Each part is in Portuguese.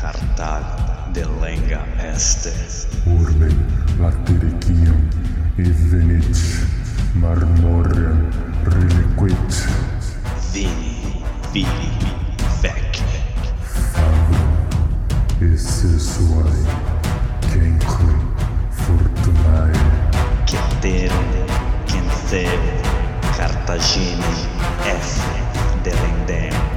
Cartal de lenga este. Urbe latericium evenit marmorem reliquit Vini, vili, vec. fabrum esse suae cenque fortunae Ceterum, Cenceu, Cartagine, F. Delendem.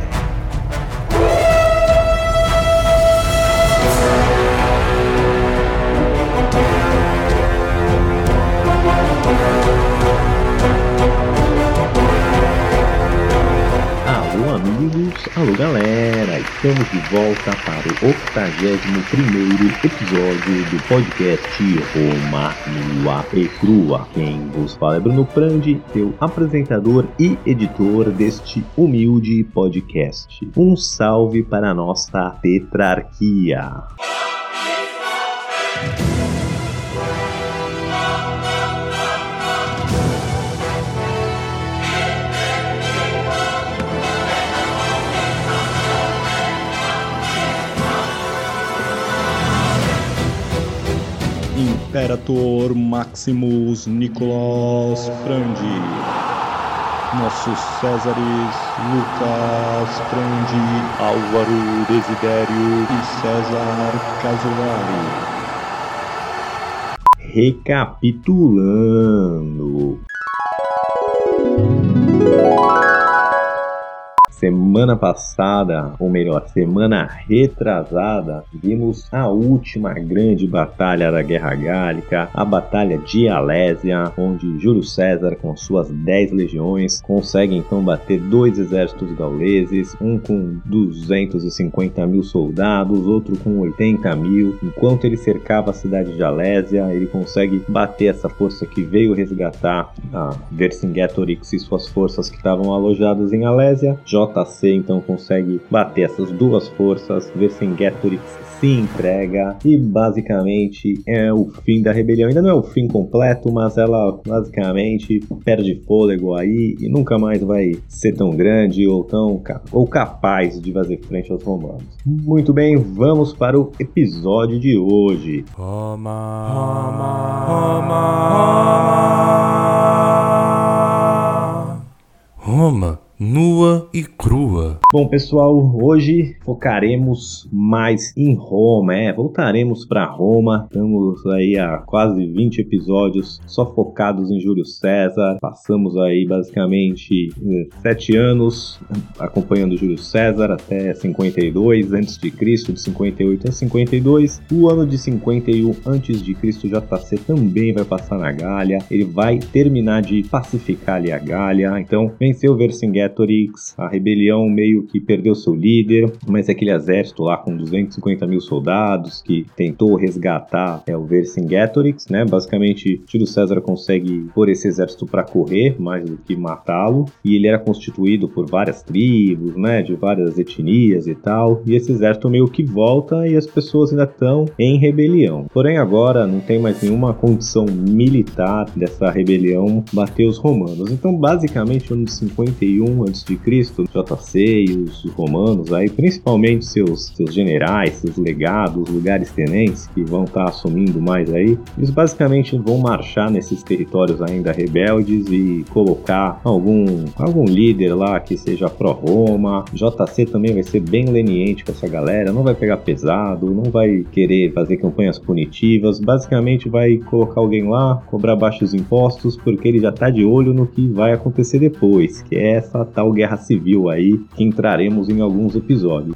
Amigos, alô galera, estamos de volta para o 81 episódio do podcast Roma Nua e Crua. Quem vos fala é Bruno Prandi, seu apresentador e editor deste humilde podcast. Um salve para a nossa tetrarquia. Imperator Maximus Nicolas Frandi. Nossos Césares Lucas Frandi, Álvaro Desidério e César Casolari. Recapitulando. Semana passada, ou melhor, semana retrasada, vimos a última grande batalha da Guerra Gálica, a Batalha de Alésia, onde Júlio César, com suas 10 legiões, consegue então bater dois exércitos gauleses, um com 250 mil soldados, outro com 80 mil. Enquanto ele cercava a cidade de Alésia, ele consegue bater essa força que veio resgatar a Vercingetorix e suas forças que estavam alojadas em Alésia. JC então consegue bater essas duas forças, Vercingetorix se entrega e basicamente é o fim da rebelião. Ainda não é o fim completo, mas ela basicamente perde fôlego aí e nunca mais vai ser tão grande ou tão ou capaz de fazer frente aos romanos. Muito bem, vamos para o episódio de hoje. Roma, nua e crua. Bom, pessoal, hoje focaremos mais em Roma, é, voltaremos para Roma. Estamos aí há quase 20 episódios só focados em Júlio César. Passamos aí basicamente eh, sete anos acompanhando Júlio César até 52 antes de Cristo, de 58 a 52. O ano de 51 antes de Cristo JC também vai passar na Gália. Ele vai terminar de pacificar ali a Gália. Então, venceu Vercingetorix, a rebelião meio que perdeu seu líder, mas aquele exército lá com 250 mil soldados que tentou resgatar é, o Vercingetorix, né? Basicamente, Júlio César consegue pôr esse exército para correr mais do que matá-lo, e ele era constituído por várias tribos, né? De várias etnias e tal, e esse exército meio que volta e as pessoas ainda estão em rebelião. Porém, agora não tem mais nenhuma condição militar dessa rebelião bater os romanos. Então, basicamente, no ano de 51 a.C., JC e os romanos, aí, principalmente seus, seus generais, seus legados, lugares tenentes que vão estar assumindo mais aí, eles basicamente vão marchar nesses territórios ainda rebeldes e colocar algum, algum líder lá que seja pró-Roma. JC também vai ser bem leniente com essa galera, não vai pegar pesado, não vai querer fazer campanhas punitivas, basicamente vai colocar alguém lá, cobrar baixos impostos, porque ele já tá de olho no que vai acontecer depois, que é essa tal guerra civil aí, que entraremos em alguns episódios.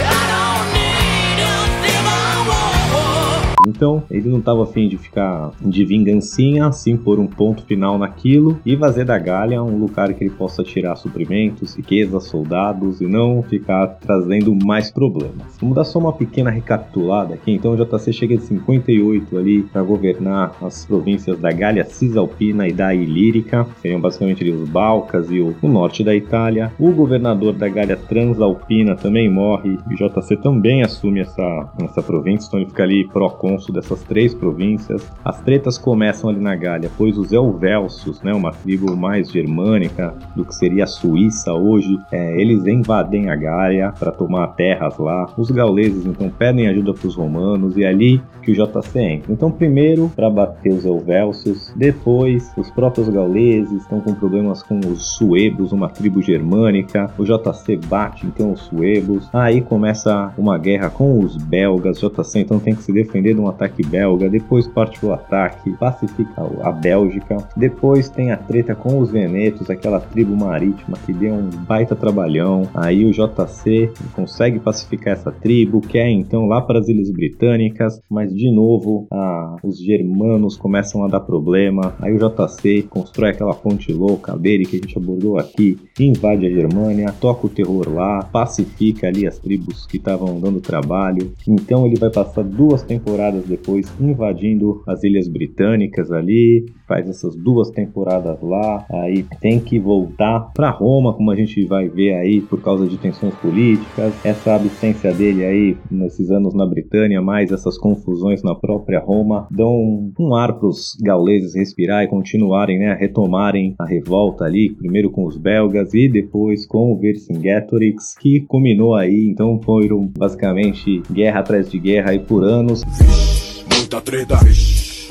Então, ele não estava afim de ficar de vingancinha, assim pôr um ponto final naquilo e fazer da Gália um lugar que ele possa tirar suprimentos, riquezas, soldados e não ficar trazendo mais problemas. Vamos dar só uma pequena recapitulada aqui. Então, o JC chega em 58 ali para governar as províncias da Gália Cisalpina e da Ilírica, seriam basicamente ali os Balcas e o, o norte da Itália. O governador da Gália Transalpina também morre e o JC também assume essa, essa província, então ele fica ali pró-cônsul cônsul dessas três províncias. As tretas começam ali na Gália, pois os Elvelcios, né, uma tribo mais germânica do que seria a Suíça hoje, é, eles invadem a Gália para tomar terras lá. Os gauleses então pedem ajuda para os romanos e é ali que o JC entra. Então, primeiro para bater os Elvelcios, depois os próprios gauleses estão com problemas com os suebos, uma tribo germânica. O JC bate então os suebos. Aí começa uma guerra com os belgas. O JC então tem que se defender um ataque belga. Depois parte o ataque, pacifica a Bélgica. Depois tem a treta com os venetos, aquela tribo marítima que deu um baita trabalhão. Aí o JC consegue pacificar essa tribo, quer então lá para as Ilhas Britânicas, mas de novo os germanos começam a dar problema. Aí o JC constrói aquela ponte louca dele que a gente abordou aqui, invade a Germânia, toca o terror lá, pacifica ali as tribos que estavam dando trabalho. Então ele vai passar duas temporadas depois invadindo as Ilhas Britânicas ali, faz essas duas temporadas lá, aí tem que voltar para Roma, como a gente vai ver aí por causa de tensões políticas, essa absência dele aí nesses anos na Britânia, mais essas confusões na própria Roma, dão um ar para os gauleses respirar e continuarem, né, retomarem a revolta ali, primeiro com os belgas e depois com o Vercingetorix, que culminou aí, então foram basicamente guerra atrás de guerra aí por anos. Muita treta,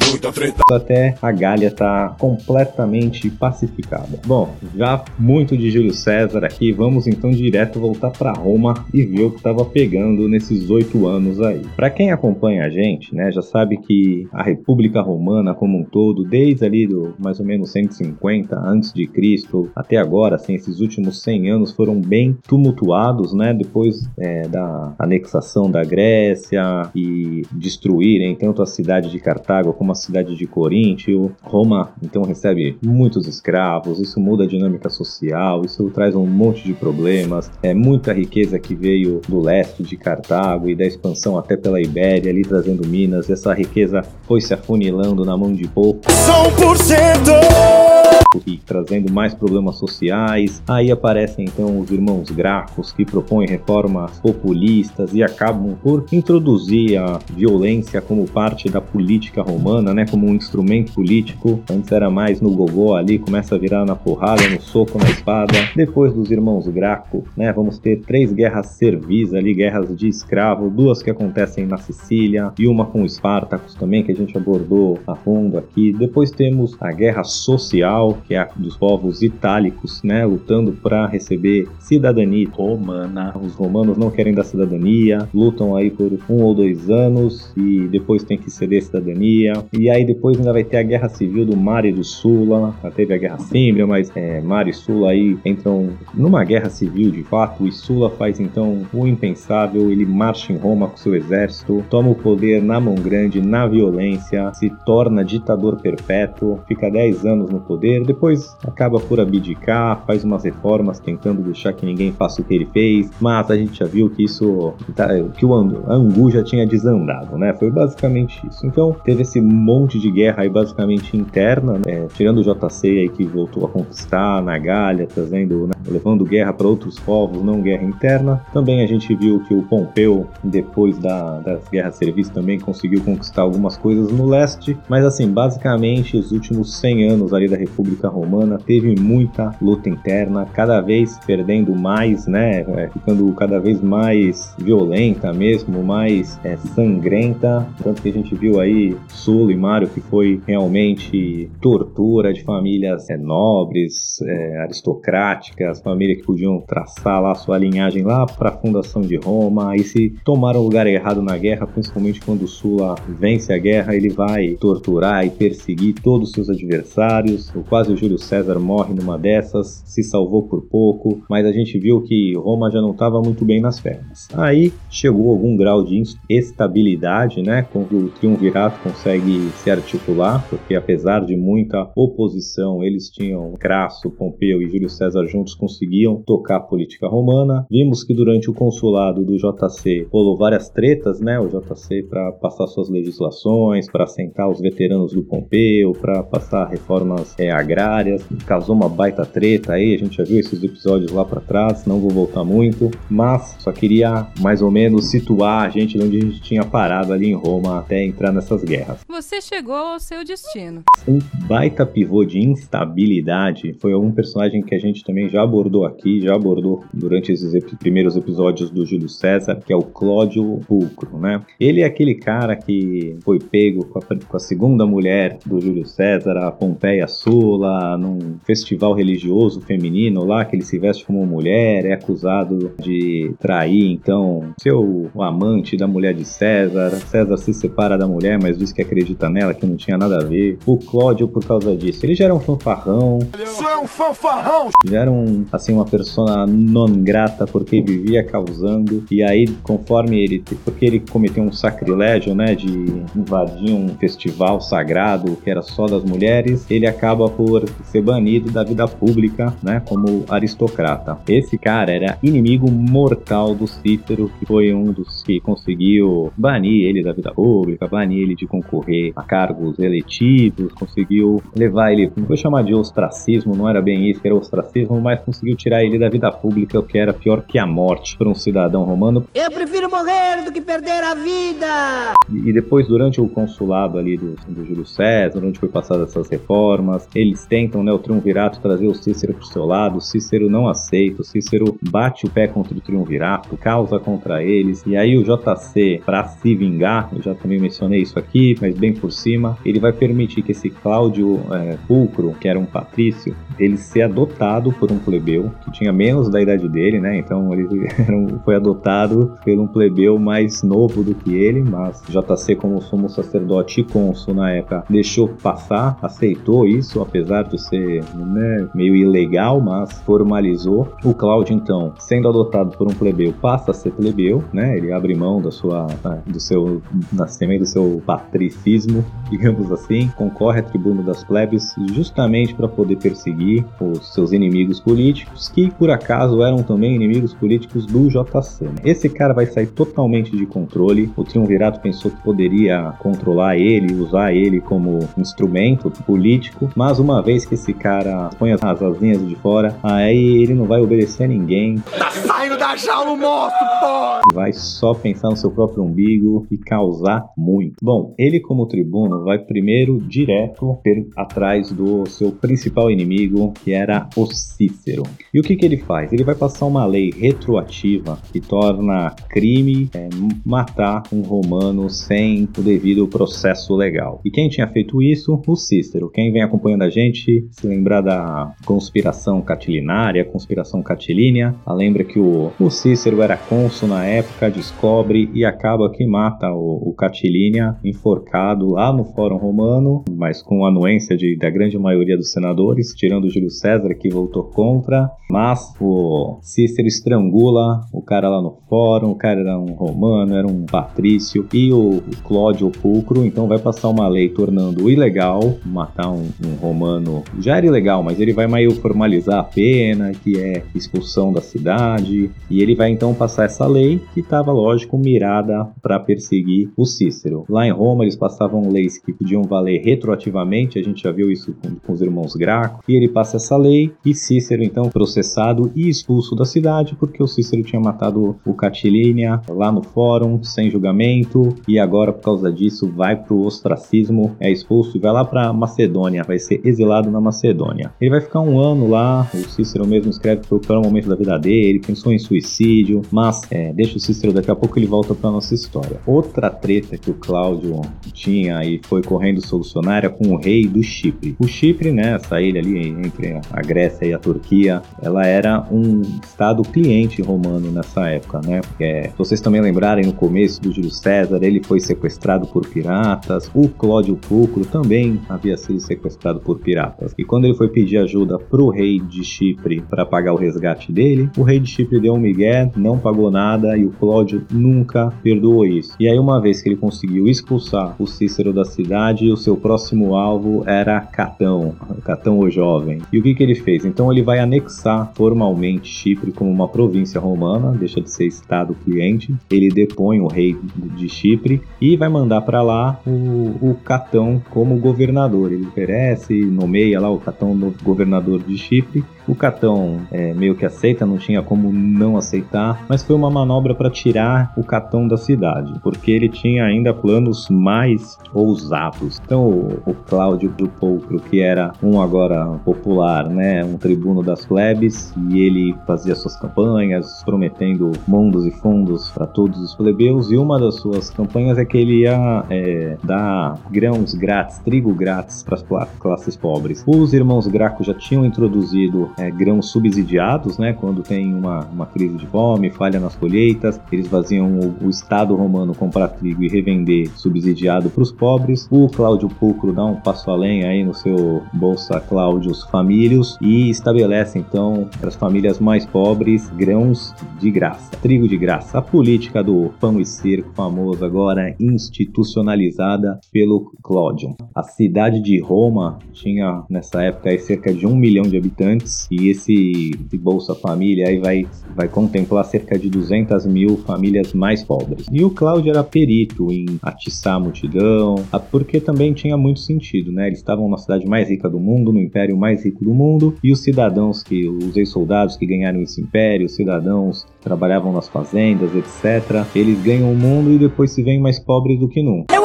muita treta. até a Gália tá completamente pacificada. Bom, já muito de Júlio César aqui, vamos então direto voltar para Roma e ver o que estava pegando nesses oito anos aí. Para quem acompanha a gente, né, já sabe que a República Romana como um todo, desde ali do mais ou menos 150 antes de Cristo até agora, assim, esses últimos 100 anos foram bem tumultuados, né, depois é, da anexação da Grécia e destruírem tanto a cidade de Cartago como a cidade de Coríntio. Roma então recebe muitos escravos, isso muda a dinâmica social, isso traz um monte de problemas. É muita riqueza que veio do leste de Cartago e da expansão até pela Ibéria, ali trazendo minas. Essa riqueza foi se afunilando na mão de poucos um por cento. E trazendo mais problemas sociais. Aí aparecem então os irmãos Gracos que propõem reformas populistas e acabam por introduzir a violência como parte da política romana, né, como um instrumento político. Antes era mais no gogó ali, começa a virar na porrada, no soco, na espada. Depois dos irmãos Graco, né, vamos ter três guerras servis ali, guerras de escravo, duas que acontecem na Sicília e uma com os Espartacos também que a gente abordou a fundo aqui. Depois temos a guerra social, que é a dos povos itálicos, né, lutando para receber cidadania romana. Os romanos não querem dar cidadania, lutam aí por um ou dois anos e depois tem que ceder cidadania. E aí depois ainda vai ter a guerra civil do Mare do Sula. Já teve a guerra Símbria, mas é, e Sula aí entram numa guerra civil de fato. E Sula faz então o impensável, ele marcha em Roma com seu exército, toma o poder na mão grande, na violência, se torna ditador perpétuo, fica 10 anos no poder, depois acaba por abdicar, faz umas reformas tentando deixar que ninguém faça o que ele fez, mas a gente já viu que isso, tá, que o Angu, já tinha desandado, né? Foi basicamente isso. Então teve esse monte de guerra aí basicamente interna, né? tirando o JC aí que voltou a conquistar na Gália, trazendo, né? levando guerra para outros povos, não guerra interna. Também a gente viu que o Pompeu, depois da, das guerras serviço, também conseguiu conquistar algumas coisas no leste, mas assim, basicamente os últimos 100 anos ali da República Romana teve muita luta interna, cada vez perdendo mais, né, é, ficando cada vez mais violenta mesmo, mais é, sangrenta, tanto que a gente viu aí Sulo e Mário que foi realmente tortura de famílias é, nobres, é, aristocráticas, famílias que podiam traçar lá sua linhagem lá para a fundação de Roma, e se tomaram o lugar errado na guerra, principalmente quando Sula vence a guerra, ele vai torturar e perseguir todos os seus adversários. O quase o Júlio César morre numa dessas, se salvou por pouco, mas a gente viu que Roma já não estava muito bem nas pernas. Aí chegou algum grau de estabilidade, né, quando o triunvirato consegue se articular, porque apesar de muita oposição, eles tinham Crasso, Pompeu e Júlio César juntos conseguiam tocar a política romana. Vimos que durante o consulado do JC rolou várias tretas, né, o JC para passar suas legislações, para assentar os veteranos do Pompeu, para passar reformas é, agrárias agrárias, causou uma baita treta aí, a gente já viu esses episódios lá para trás, não vou voltar muito, mas só queria mais ou menos situar a gente onde a gente tinha parado ali em Roma até entrar nessas guerras. Você chegou ao seu destino. Um baita pivô de instabilidade foi um personagem que a gente também já abordou aqui, já abordou durante esses ep primeiros episódios do Júlio César, que é o Cláudio Pulcro, né? Ele é aquele cara que foi pego com a, com a segunda mulher do Júlio César, a Pompeia Sula, num festival religioso feminino lá, que ele se veste como mulher, é acusado de trair, então, seu amante da mulher de César. César se separa da mulher, mas diz que acredita nela, que não tinha nada a ver. O Cláudio, por causa disso, ele já era um fanfarrão. Isso é um fanfarrão! Já era um, assim, uma persona non grata, porque vivia causando. E aí, conforme ele. Porque ele cometeu um sacrilégio, né? De invadir um festival sagrado que era só das mulheres, ele acaba por ser banido da vida pública, né? Como aristocrata. Esse cara era inimigo mortal do Cícero, que foi um dos que conseguiu banir ele da vida pública, banir ele de concorrer a cargos eletivos, conseguiu levar ele, não vou chamar de ostracismo, não era bem isso era ostracismo, mas conseguiu tirar ele da vida pública, o que era pior que a morte para um cidadão romano. Eu prefiro morrer do que perder a vida! E depois, durante o consulado ali do, do Júlio César, onde foi passadas essas reformas, eles tentam, né, o triunvirato trazer o Cícero pro seu lado, o Cícero não aceita, o Cícero bate o pé contra o triunvirato, causa contra eles, e aí o JC, para se vingar, eu já também mencionei isso aqui, mas bem por cima, ele vai permitir que esse Cláudio é, Pulcro, que era um patrício, ele ser adotado por um plebeu que tinha menos da idade dele, né? Então ele um- foi adotado por um plebeu mais novo do que ele, mas JC, como sumo sacerdote e cônsul na época, deixou passar, aceitou isso, apesar de ser né, meio ilegal, mas formalizou. O Cláudio, então, sendo adotado por um plebeu, passa a ser plebeu, né? Ele abre mão da sua, do seu nascimento, do seu patricismo, digamos assim, concorre à tribuna das plebes justamente para poder perseguir os seus inimigos políticos, que por acaso eram também inimigos políticos do JC. né? Esse cara vai sair totalmente de controle. O Triunvirato pensou que poderia controlar ele, usar ele como instrumento político, mas uma vez que esse cara põe as asinhas de fora, aí ele não vai obedecer a ninguém, Tá saindo da jaula o monstro, pô! vai só pensar no seu próprio umbigo e causar muito. Bom, ele como tribuno vai primeiro direto atrás do seu principal inimigo, que era o Cícero. E o que, que ele faz? Ele vai passar uma lei retroativa que torna crime é, matar um romano sem o devido processo legal. E quem tinha feito isso? O Cícero. Quem vem acompanhando a gente se lembrar da conspiração catilinária, conspiração catilínea, a lembra que o, o Cícero era cônsul na época, descobre e acaba que mata o, o Catilínia enforcado lá no Fórum Romano, mas com a anuência de, da grande maioria dos senadores, tirando Júlio César que votou contra, mas o Cícero estrangula o cara lá no Fórum, o cara era um romano, era um patrício, e o, o Cláudio Pulcro então vai passar uma lei tornando ilegal matar um, um romano. Já era ilegal, mas ele vai meio formalizar a pena, que é expulsão da cidade, e ele vai então passar essa lei que estava, lógico, mirada para perseguir o Cícero. Lá em Roma eles passavam leis que podiam valer retroativamente, a gente já viu isso com, com os irmãos Graco, e ele passa essa lei e Cícero então processado e expulso da cidade porque o Cícero tinha matado o Catilínia lá no fórum sem julgamento e agora por causa disso vai pro ostracismo, é expulso e vai lá para Macedônia, vai ser exilado na Macedônia. Ele vai ficar um ano lá, o Cícero mesmo escreve que foi o pior momento da vida dele, pensou em suicídio, mas é, deixa o Cícero daqui a pouco ele volta para nossa história. Outra treta que o Cláudio tinha e foi correndo solucionar era com o rei do Chipre. O Chipre, né, essa ilha ali entre a Grécia e a Turquia, ela era um estado cliente romano nessa época, né? É, vocês também lembrarem no começo do Júlio César, ele foi sequestrado por piratas. O Cláudio Pulcro também havia sido sequestrado por piratas. E quando ele foi pedir ajuda pro rei de Chipre para pagar o resgate dele, o rei de Chipre deu um migué, não pagou nada e o Cláudio nunca perdoou isso. E aí, uma vez que ele conseguiu expulsar o Cícero da cidade, o seu próximo alvo era Catão, Catão o Jovem. E o que, que ele fez? Então, ele vai anexar formalmente Chipre como uma província romana, deixa de ser estado cliente. Ele depõe o rei de Chipre e vai mandar para lá o, o Catão como governador. Ele oferece, nomeia lá o Catão no governador de Chipre o Catão é, meio que aceita, não tinha como não aceitar, mas foi uma manobra para tirar o Catão da cidade, porque ele tinha ainda planos mais ousados. Então o, o Cláudio do Poucro, que era um agora popular, né, um tribuno das plebes, e ele fazia suas campanhas prometendo mundos e fundos para todos os plebeus, e uma das suas campanhas é que ele ia é, dar grãos grátis, trigo grátis para as classes pobres. Os irmãos Graco já tinham introduzido é, grãos subsidiados, né? Quando tem uma, uma crise de fome, falha nas colheitas, eles vaziam o, o Estado romano comprar trigo e revender subsidiado para os pobres. O Cláudio Pulcro dá um passo além aí no seu Bolsa Cláudios Famílios e estabelece então para as famílias mais pobres grãos de graça, trigo de graça. A política do pão e circo, famoso agora, institucionalizada pelo Cláudio. A cidade de Roma tinha nessa época cerca de um milhão de habitantes e esse Bolsa Família aí vai, vai contemplar cerca de 200 mil famílias mais pobres. E o Cláudio era perito em atiçar a multidão, porque também tinha muito sentido, né? Eles estavam na cidade mais rica do mundo, no império mais rico do mundo, e os cidadãos que, os ex-soldados que ganharam esse império, os cidadãos trabalhavam nas fazendas, etc. Eles ganham o mundo e depois se veem mais pobres do que nunca.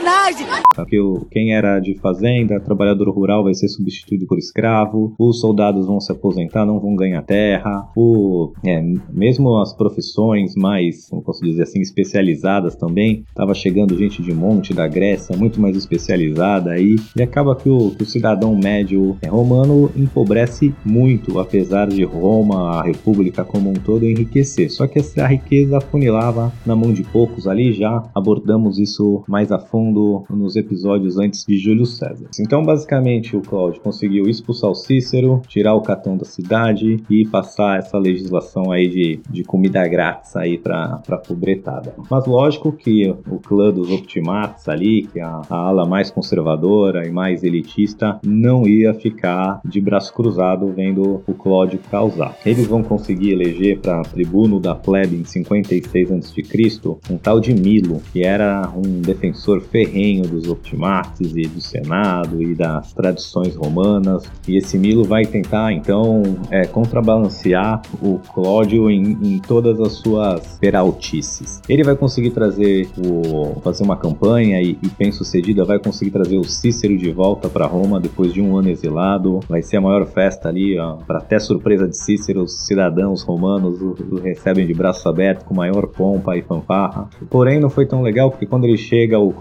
De sacanagem! Porque quem era de fazenda, trabalhador rural, vai ser substituído por escravo, os soldados vão se aposentar, não vão ganhar terra, o, é, mesmo as profissões mais, como posso dizer assim, especializadas também, estava chegando gente de monte da Grécia, muito mais especializada aí, e acaba que o, que o cidadão médio é, romano empobrece muito, apesar de Roma, a República como um todo, enriquecer. Só que essa riqueza funilava na mão de poucos ali, já abordamos isso mais a fundo nos episódios antes de Júlio César. Então, basicamente, o Cláudio conseguiu expulsar o Cícero, tirar o Catão da cidade e passar essa legislação aí de, de comida grátis aí para a pobretada. Mas lógico que o clã dos Optimates ali, que é a, a ala mais conservadora e mais elitista, não ia ficar de braço cruzado vendo o Cláudio causar. Eles vão conseguir eleger para tribuno da plebe em 56 a.C. um tal de Milo, que era um defensor ferrenho dos Optimates e do Senado e das tradições romanas. E esse Milo vai tentar então é, contrabalancear o Cláudio em, em, todas as suas peraltices. Ele vai conseguir trazer o fazer uma campanha e, e bem sucedida, vai conseguir trazer o Cícero de volta para Roma depois de um ano exilado. Vai ser a maior festa ali, para até surpresa de Cícero, os cidadãos romanos o, o recebem de braços abertos com maior pompa e fanfarra. Porém, não foi tão legal porque quando ele chega, o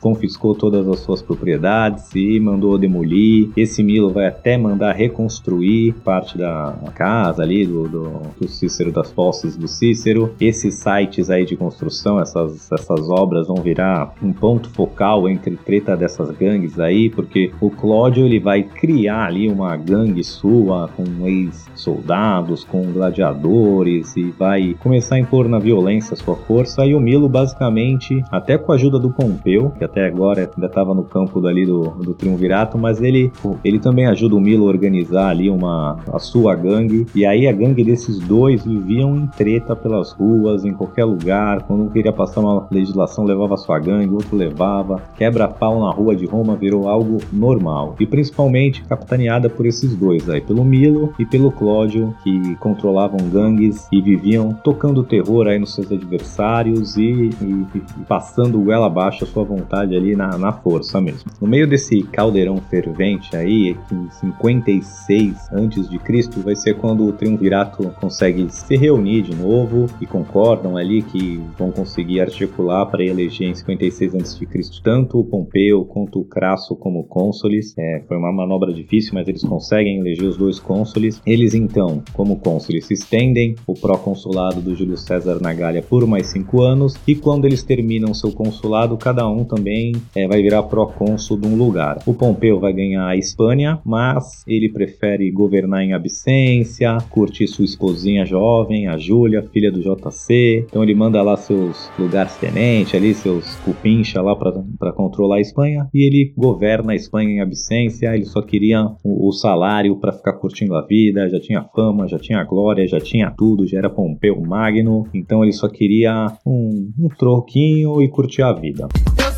Confiscou todas as suas propriedades e mandou demolir. Esse Milo vai até mandar reconstruir parte da casa ali do, do, do Cícero, das posses do Cícero. Esses sites aí de construção, essas, essas obras vão virar um ponto focal entre treta dessas gangues aí, porque o Cláudio ele vai criar ali uma gangue sua com ex-soldados, com gladiadores e vai começar a impor na violência sua força. E o Milo basicamente, até com a ajuda do Pompeu, que até agora ainda estava no campo dali do, do Triunvirato, mas ele, ele também ajuda o Milo a organizar ali uma, a sua gangue. E aí a gangue desses dois viviam em treta pelas ruas, em qualquer lugar. Quando um queria passar uma legislação, levava sua gangue, outro levava. Quebra-pau na rua de Roma virou algo normal. E principalmente capitaneada por esses dois aí, pelo Milo e pelo Cláudio, que controlavam gangues e viviam tocando terror aí nos seus adversários e, e, e passando goela abaixo a sua vontade ali na, na força mesmo. No meio desse caldeirão fervente aí, em 56 antes de Cristo, vai ser quando o triunvirato consegue se reunir de novo e concordam ali que vão conseguir articular para eleger em 56 antes de Cristo tanto o Pompeu quanto o Crasso como cônsules. É, foi uma manobra difícil, mas eles conseguem eleger os dois cônsules. Eles então, como cônsules, se estendem o pró-consulado do Júlio César na Gália por mais cinco anos e quando eles terminam seu consulado, cada um também é, vai virar procônsul de um lugar. O Pompeu vai ganhar a Espanha, mas ele prefere governar em absência, curtir sua esposinha jovem, a Júlia, filha do JC. Então ele manda lá seus lugares tenentes ali, seus cupincha lá para controlar a Espanha e ele governa a Espanha em absência. Ele só queria o, o salário para ficar curtindo a vida, já tinha fama, já tinha glória, já tinha tudo, já era Pompeu Magno. Então ele só queria um, um troquinho e curtir a vida. Eu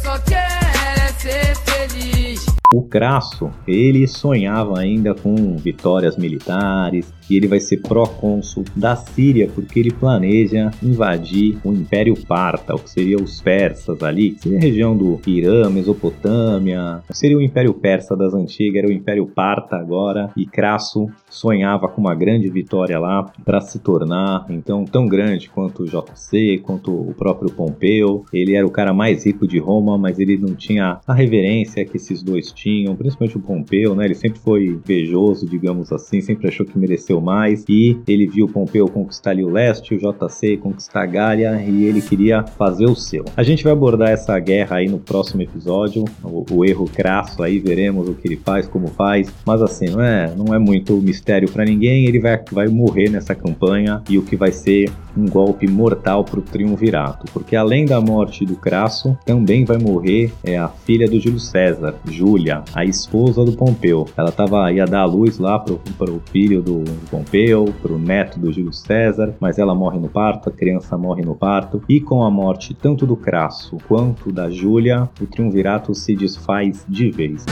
O Crasso, ele sonhava ainda com vitórias militares, e ele vai ser pró-cônsul da Síria porque ele planeja invadir o Império Parta, o que seria os persas ali, que seria a região do Irã, Mesopotâmia, seria o Império Persa das antigas, era o Império Parta agora, e Crasso sonhava com uma grande vitória lá para se tornar então tão grande quanto o JC, quanto o próprio Pompeu. Ele era o cara mais rico de Roma, mas ele não tinha a reverência que esses dois tinham, principalmente o Pompeu, né? Ele sempre foi invejoso, digamos assim, sempre achou que mereceu mais e ele viu Pompeu conquistar ali o leste, o JC conquistar a Gália e ele queria fazer o seu. A gente vai abordar essa guerra aí no próximo episódio, o, o erro crasso aí, veremos o que ele faz, como faz, mas assim, não é, não é muito mistério para ninguém, ele vai, vai morrer nessa campanha e o que vai ser um golpe mortal pro triunvirato, porque além da morte do Crasso, também vai morrer é, a filha do Júlio César, Júlia, a esposa do Pompeu. Ela tava, ia dar a luz lá pro, pro filho do Pompeu, pro neto do Júlio César, mas ela morre no parto, a criança morre no parto, e com a morte tanto do Crasso quanto da Júlia, o triunvirato se desfaz de vez.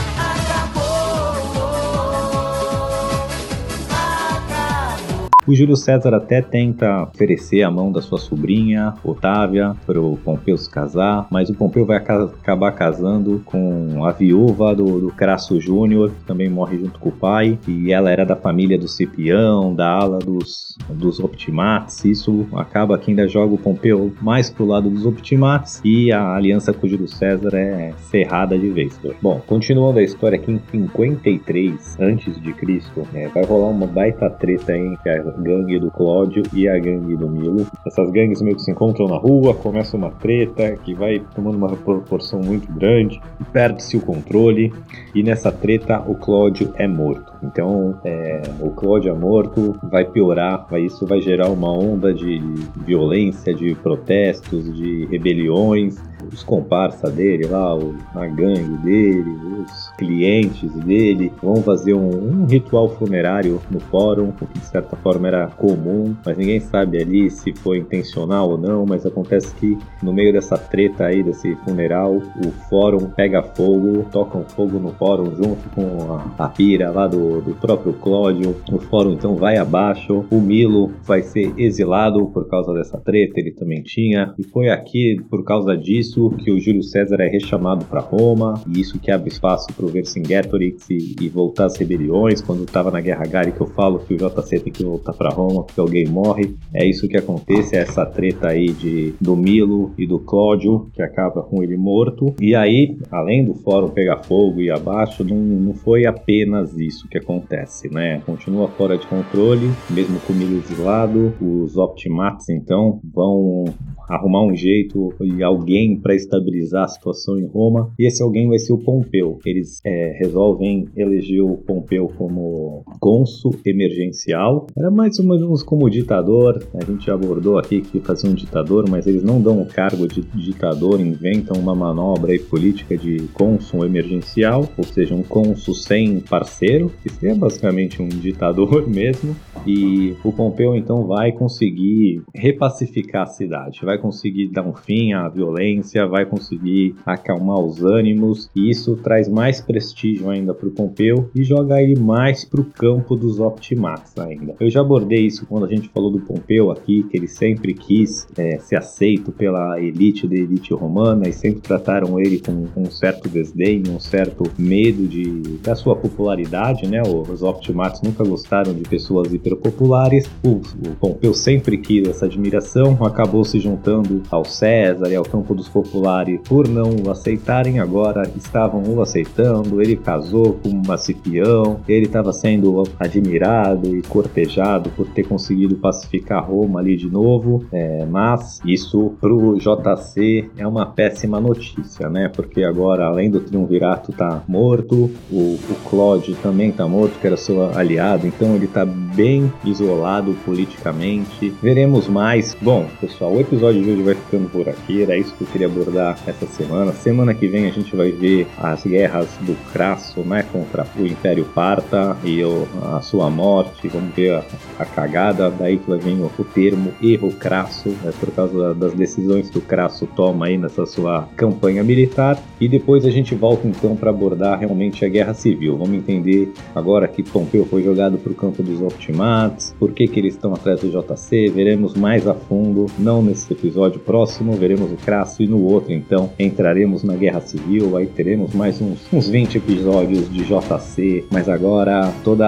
O Júlio César até tenta oferecer a mão da sua sobrinha, Otávia, para o Pompeu se casar, mas o Pompeu vai acabar casando com a viúva do, do Crasso Júnior, que também morre junto com o pai, e ela era da família do Cipião, da ala dos, dos Optimates. Isso acaba que ainda joga o Pompeu mais pro lado dos Optimates e a aliança com o Júlio César é cerrada de vez. Bom, continuando a história aqui em 53 antes de Cristo, é, vai rolar uma baita treta entre a gangue do Cláudio e a gangue do Milo. Essas gangues meio que se encontram na rua, começa uma treta que vai tomando uma proporção muito grande, perde-se o controle e nessa treta o Cláudio é morto. Então é, o Cláudio é morto, vai piorar, vai, isso vai gerar uma onda de violência, de protestos, de rebeliões. Os comparsas dele lá, o, a gangue dele, os clientes dele vão fazer um, um ritual funerário no fórum, o que de certa forma era comum, mas ninguém sabe ali se foi intencional ou não. Mas acontece que no meio dessa treta aí, desse funeral, o fórum pega fogo, tocam fogo no fórum junto com a, a pira lá do, do próprio Cláudio. O fórum então vai abaixo, o Milo vai ser exilado por causa dessa treta, ele também tinha, e foi aqui por causa disso que o Júlio César é rechamado para Roma, e isso que abre espaço para o Vercingetorix e, e voltar às rebeliões. Quando estava na Guerra Gária, que eu falo que o JC tem que voltar para Roma porque alguém morre. É isso que acontece, é essa treta aí de, do Milo e do Cláudio, que acaba com ele morto. E aí, além do fórum pegar fogo e abaixo, não, não foi apenas isso que acontece, né? Continua fora de controle, mesmo com o Milo exilado. Os Optimates, então, vão arrumar um jeito e alguém para estabilizar a situação em Roma. E esse alguém vai ser o Pompeu. Eles é, resolvem eleger o Pompeu como cônsul emergencial. Era mais ou menos como ditador. A gente abordou aqui que fazia um ditador, mas eles não dão o cargo de ditador, inventam uma manobra aí política de cônsul emergencial, ou seja, um cônsul sem parceiro, que seria basicamente um ditador mesmo. E o Pompeu então vai conseguir repacificar a cidade, vai conseguir dar um fim à violência, vai conseguir acalmar os ânimos, e isso traz mais prestígio ainda para o Pompeu e joga ele mais para o campo dos Optimates ainda. Eu já abordei isso quando a gente falou do Pompeu aqui, que ele sempre quis é, ser aceito pela elite da elite romana e sempre trataram ele com, com um certo desdém, um certo medo de, da sua popularidade, né? Os Optimates nunca gostaram de pessoas hiperpopulares. O, o Pompeu sempre quis essa admiração, acabou se juntando ao César e ao campo dos populares por não o aceitarem, agora estavam o aceitando. Ele casou com uma Cipião, ele estava sendo admirado e cortejado por ter conseguido pacificar Roma ali de novo, é, mas isso pro JC é uma péssima notícia, né? Porque agora, além do triunvirato tá morto, o, o Claude também tá morto, que era seu aliado, então ele tá bem isolado politicamente. Veremos mais. Bom, pessoal, o episódio de hoje vai ficando por aqui, era isso que eu queria abordar essa semana. Semana que vem a gente vai ver as guerras do Crasso, né, contra o Império Parta e o, a sua morte. Vamos ver a, a cagada, daí que vai vir o, o termo erro crasso, né, por causa das decisões que o Crasso toma aí nessa sua campanha militar. E depois a gente volta então para abordar realmente a guerra civil. Vamos entender agora que Pompeu foi jogado para o campo dos Optimates, por que, que eles estão atrás do JC, veremos mais a fundo, não nesse episódio próximo, veremos o Crasso e no outro, então entraremos na guerra civil, aí teremos mais uns, uns 20 episódios de JC, mas agora todo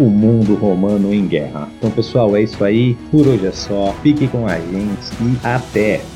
o, o mundo romano em guerra. Então pessoal, é isso aí, por hoje é só, fique com a gente e até!